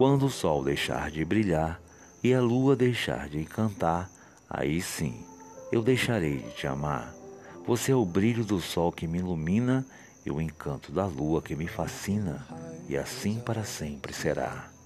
Quando o sol deixar de brilhar e a lua deixar de encantar, aí sim eu deixarei de te amar. Você é o brilho do sol que me ilumina e o encanto da lua que me fascina, e assim para sempre será.